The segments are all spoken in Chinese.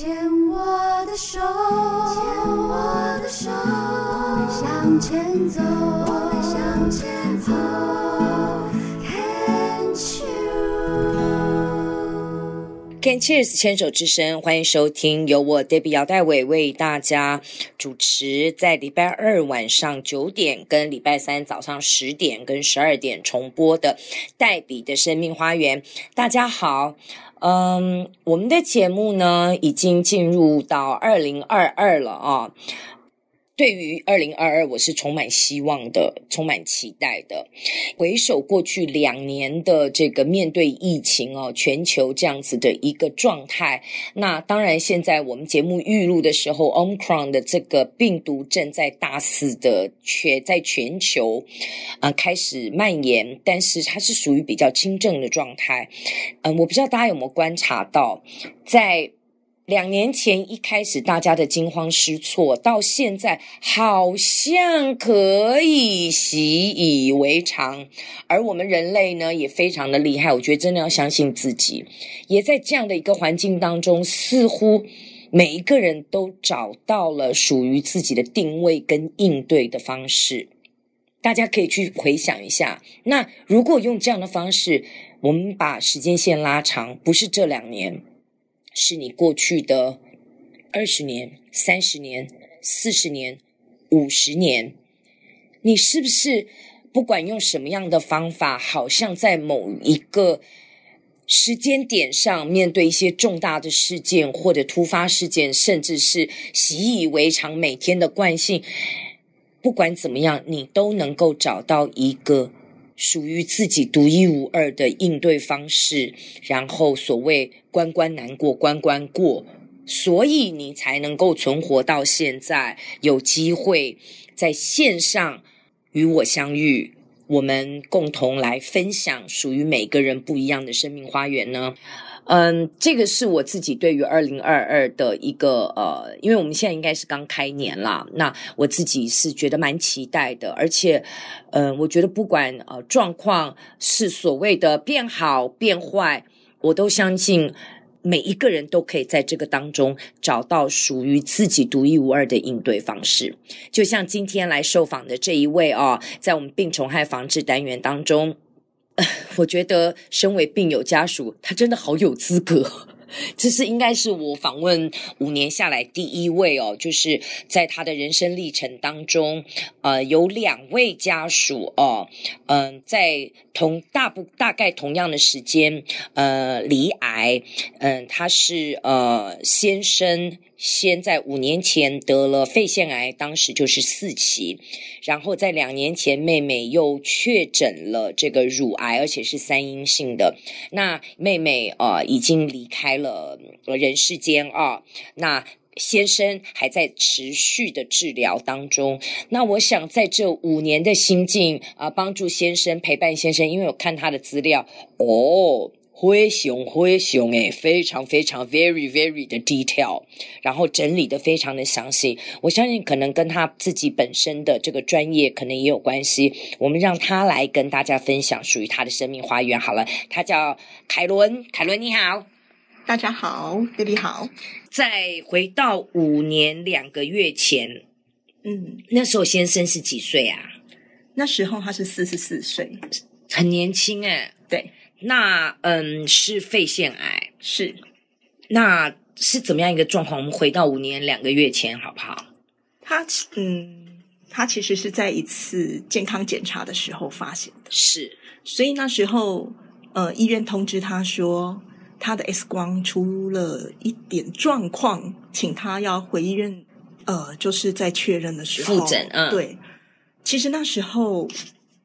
牵我的手，牵我的手，我们向前走，我们向前走。Can cheers，牵手之声，欢迎收听由我 Debbie 姚代伟为大家主持，在礼拜二晚上九点跟礼拜三早上十点跟十二点重播的黛比的生命花园。大家好，嗯，我们的节目呢已经进入到二零二二了啊。对于二零二二，我是充满希望的，充满期待的。回首过去两年的这个面对疫情哦，全球这样子的一个状态，那当然现在我们节目预录的时候，Omicron 的这个病毒正在大肆的全在全球啊、呃、开始蔓延，但是它是属于比较轻症的状态。嗯、我不知道大家有没有观察到，在。两年前一开始，大家的惊慌失措，到现在好像可以习以为常。而我们人类呢，也非常的厉害。我觉得真的要相信自己，也在这样的一个环境当中，似乎每一个人都找到了属于自己的定位跟应对的方式。大家可以去回想一下，那如果用这样的方式，我们把时间线拉长，不是这两年。是你过去的二十年、三十年、四十年、五十年，你是不是不管用什么样的方法，好像在某一个时间点上，面对一些重大的事件或者突发事件，甚至是习以为常每天的惯性，不管怎么样，你都能够找到一个。属于自己独一无二的应对方式，然后所谓关关难过关关过，所以你才能够存活到现在，有机会在线上与我相遇，我们共同来分享属于每个人不一样的生命花园呢。嗯，这个是我自己对于二零二二的一个呃，因为我们现在应该是刚开年啦，那我自己是觉得蛮期待的，而且，嗯、我觉得不管呃状况是所谓的变好变坏，我都相信每一个人都可以在这个当中找到属于自己独一无二的应对方式。就像今天来受访的这一位哦，在我们病虫害防治单元当中。我觉得，身为病友家属，他真的好有资格。这是应该是我访问五年下来第一位哦，就是在他的人生历程当中，呃，有两位家属哦，嗯、在同大不大概同样的时间，呃，罹癌，嗯、他是呃先生先在五年前得了肺腺癌，当时就是四期，然后在两年前妹妹又确诊了这个乳癌，而且是三阴性的，那妹妹呃已经离开了人世间啊，那先生还在持续的治疗当中。那我想在这五年的心境啊，帮助先生陪伴先生，因为我看他的资料哦，灰熊灰熊诶，非常非常 very very 的 detail，然后整理的非常的详细。我相信可能跟他自己本身的这个专业可能也有关系。我们让他来跟大家分享属于他的生命花园。好了，他叫凯伦，凯伦你好。大家好，弟弟好。再回到五年两个月前，嗯，那时候先生是几岁啊？那时候他是四十四岁，很年轻哎。对，那嗯是肺腺癌，是。那是怎么样一个状况？我们回到五年两个月前好不好？他嗯，他其实是在一次健康检查的时候发现的，是。所以那时候呃，医院通知他说。他的 X 光出了一点状况，请他要回医院，呃，就是在确认的时候复诊。嗯，对。其实那时候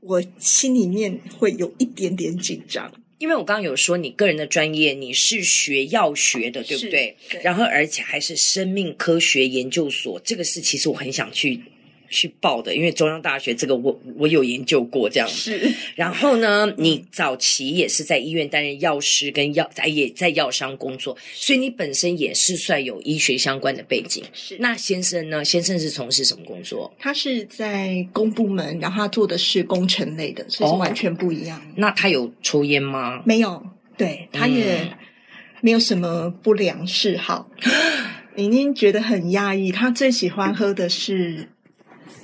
我心里面会有一点点紧张，因为我刚刚有说你个人的专业，你是学药学的，对不对？对。然后而且还是生命科学研究所，这个是其实我很想去。去报的，因为中央大学这个我我有研究过这样子。是，然后呢，你早期也是在医院担任药师跟药，也在药商工作，所以你本身也是算有医学相关的背景。是，那先生呢？先生是从事什么工作？他是在公部门，然后他做的是工程类的，所以是完全不一样。哦，那他有抽烟吗？没有，对，他也没有什么不良嗜好。宁宁觉得很压抑，他最喜欢喝的是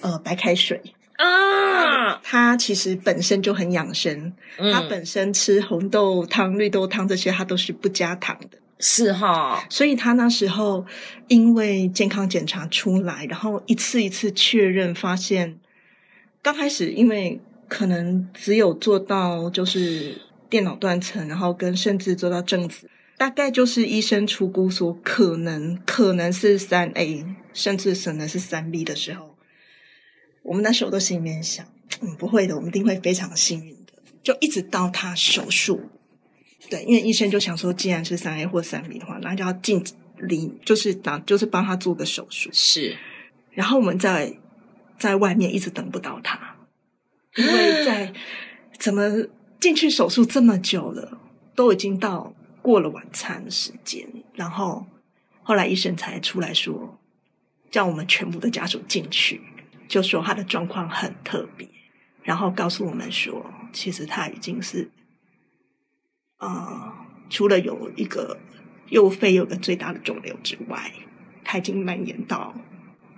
呃白开水啊。他其实本身就很养生，她、嗯、本身吃红豆汤、绿豆汤这些，他都是不加糖的。是哈，所以他那时候因为健康检查出来，然后一次一次确认，发现刚开始因为可能只有做到就是电脑断层，然后跟甚至做到正子。大概就是医生出估说可能可能是三 A，甚至可能是三 B 的时候，我们那时候都心里面想，嗯，不会的，我们一定会非常幸运的。就一直到他手术，对，因为医生就想说，既然是三 A 或三 B 的话，那就要尽力，就是打就是帮他做个手术。是，然后我们在在外面一直等不到他，因为在 怎么进去手术这么久了，都已经到。过了晚餐的时间，然后后来医生才出来说，叫我们全部的家属进去，就说他的状况很特别，然后告诉我们说，其实他已经是，呃，除了有一个右肺有个最大的肿瘤之外，他已经蔓延到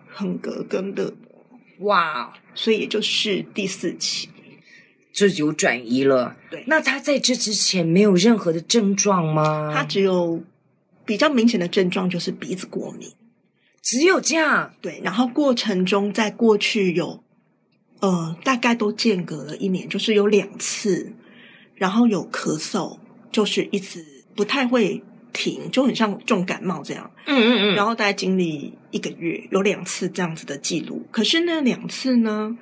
横膈跟肋膜，哇，所以也就是第四期。就有转移了，对。那他在这之前没有任何的症状吗？他只有比较明显的症状就是鼻子过敏，只有这样。对，然后过程中在过去有，呃，大概都间隔了一年，就是有两次，然后有咳嗽，就是一直不太会停，就很像重感冒这样。嗯嗯嗯。然后大概经历一个月，有两次这样子的记录。可是那两次呢？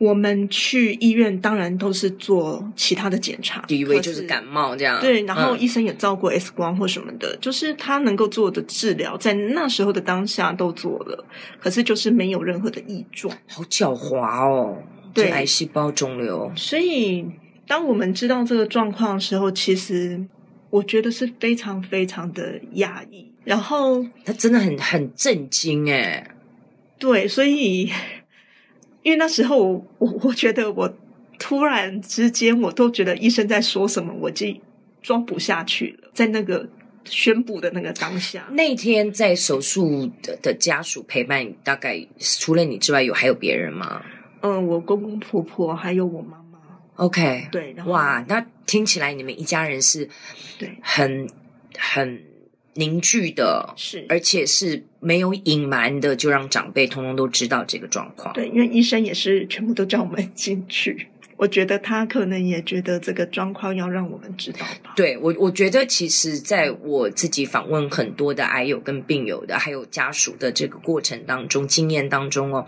我们去医院，当然都是做其他的检查，第一位就是感冒这样。对，然后医生也照过 X 光或什么的，嗯、就是他能够做的治疗，在那时候的当下都做了，可是就是没有任何的异状。好狡猾哦！对，癌细胞肿瘤。所以，当我们知道这个状况的时候，其实我觉得是非常非常的压抑。然后，他真的很很震惊哎。对，所以。因为那时候我我我觉得我突然之间我都觉得医生在说什么，我就装不下去了。在那个宣布的那个当下，那天在手术的的家属陪伴，大概除了你之外，有还有别人吗？嗯，我公公婆婆还有我妈妈。OK，对，哇，那听起来你们一家人是对很很。凝聚的是，而且是没有隐瞒的，就让长辈通通都知道这个状况。对，因为医生也是全部都叫我们进去。我觉得他可能也觉得这个状况要让我们知道吧。对，我我觉得其实在我自己访问很多的癌友跟病友的，还有家属的这个过程当中，经验当中哦，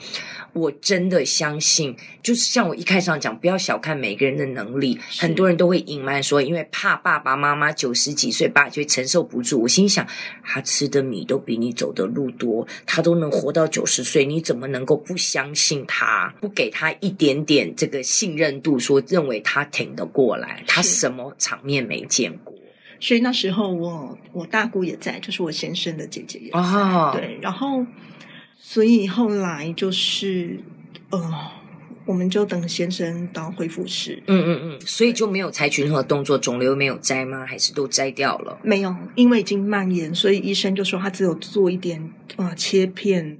我真的相信，就是像我一开始讲，不要小看每个人的能力，很多人都会隐瞒说，因为怕爸爸妈妈九十几岁爸就承受不住。我心想，他吃的米都比你走的路多，他都能活到九十岁，你怎么能够不相信他，不给他一点点这个信任度说认为他挺得过来，他什么场面没见过？所以那时候我我大姑也在，就是我先生的姐姐也在。哦、对，然后所以后来就是呃，我们就等先生到恢复室。嗯嗯嗯，所以就没有采取任何动作，肿瘤没有摘吗？还是都摘掉了？没有，因为已经蔓延，所以医生就说他只有做一点啊、呃、切片，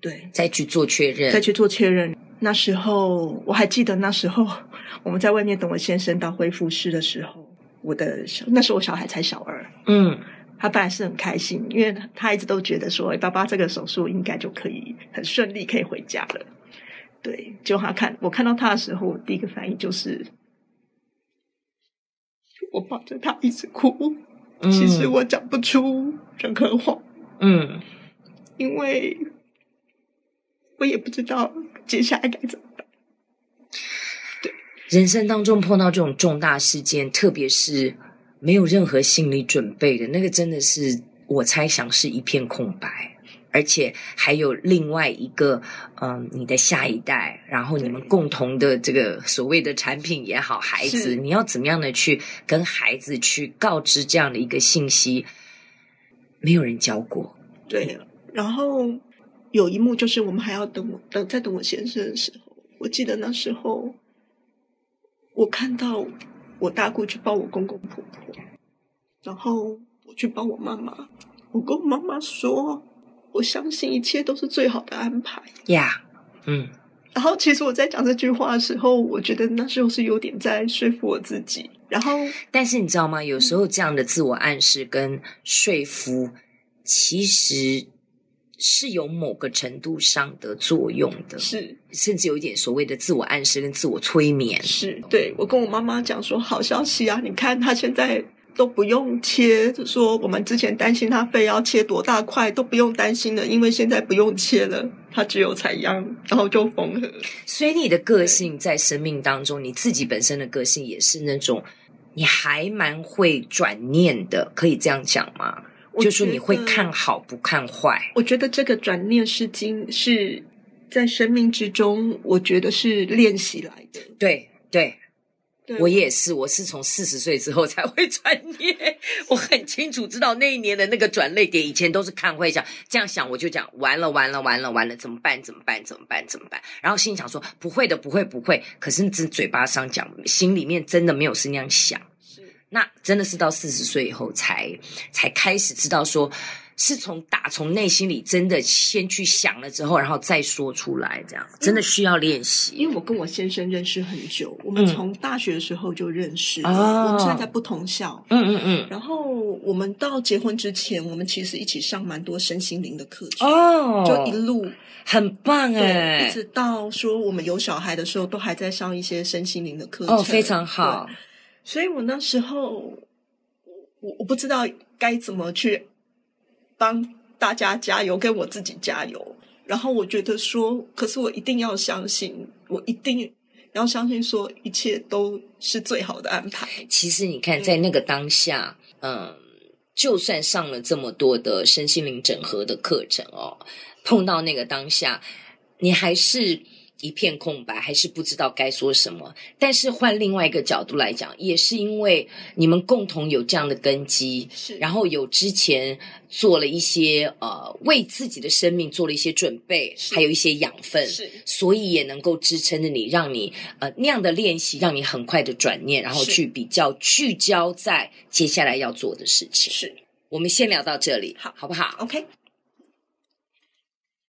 对，再去做确认，再去做确认。那时候我还记得，那时候我们在外面等我先生到恢复室的时候，我的小那时候我小孩才小二，嗯，他本来是很开心，因为他一直都觉得说，哎，爸爸这个手术应该就可以很顺利可以回家了。对，就他看我看到他的时候，我第一个反应就是，我抱着他一直哭，嗯，其实我讲不出任何话，嗯，因为。我也不知道接下来该怎么办。对，人生当中碰到这种重大事件，特别是没有任何心理准备的那个，真的是我猜想是一片空白，而且还有另外一个，嗯，你的下一代，然后你们共同的这个所谓的产品也好，孩子，你要怎么样的去跟孩子去告知这样的一个信息？没有人教过，对，然后。有一幕就是我们还要等我等在等我先生的时候，我记得那时候我看到我大姑去抱我公公婆婆，然后我去抱我妈妈，我跟我妈妈说，我相信一切都是最好的安排。呀，yeah, 嗯。然后，其实我在讲这句话的时候，我觉得那时候是有点在说服我自己。然后，但是你知道吗？有时候这样的自我暗示跟说服，其实是有某个程度上的作用的，是，甚至有一点所谓的自我暗示跟自我催眠。是，对，我跟我妈妈讲说，好消息啊！你看，她现在。都不用切，就说我们之前担心她肺要切多大块，都不用担心了，因为现在不用切了，他只有采样，然后就缝合。所以你的个性在生命当中，你自己本身的个性也是那种，你还蛮会转念的，可以这样讲吗？就是你会看好不看坏。我觉得这个转念是经是在生命之中，我觉得是练习来的。对对。我也是，我是从四十岁之后才会转念。我很清楚知道那一年的那个转泪点，以前都是看会想这样想，我就讲完了，完了，完了，完了，怎么办？怎么办？怎么办？怎么办？然后心想说不会的，不会，不会。可是只嘴巴上讲，心里面真的没有是那样想。是，那真的是到四十岁以后才才开始知道说。是从打从内心里真的先去想了之后，然后再说出来，这样真的需要练习。因为我跟我先生认识很久，我们从大学的时候就认识，嗯、我们现在在不同校。嗯嗯嗯。然后我们到结婚之前，我们其实一起上蛮多身心灵的课程哦，就一路很棒哎，一直到说我们有小孩的时候，都还在上一些身心灵的课程。哦，非常好。所以我那时候，我我不知道该怎么去。帮大家加油，跟我自己加油。然后我觉得说，可是我一定要相信，我一定要相信，说一切都是最好的安排。其实你看，在那个当下，嗯，嗯，就算上了这么多的身心灵整合的课程哦，碰到那个当下，你还是。一片空白，还是不知道该说什么。但是换另外一个角度来讲，也是因为你们共同有这样的根基，是，然后有之前做了一些呃，为自己的生命做了一些准备，是还有一些养分，是，所以也能够支撑着你，让你呃那样的练习，让你很快的转念，然后去比较聚焦在接下来要做的事情。是，我们先聊到这里，好，好不好？OK。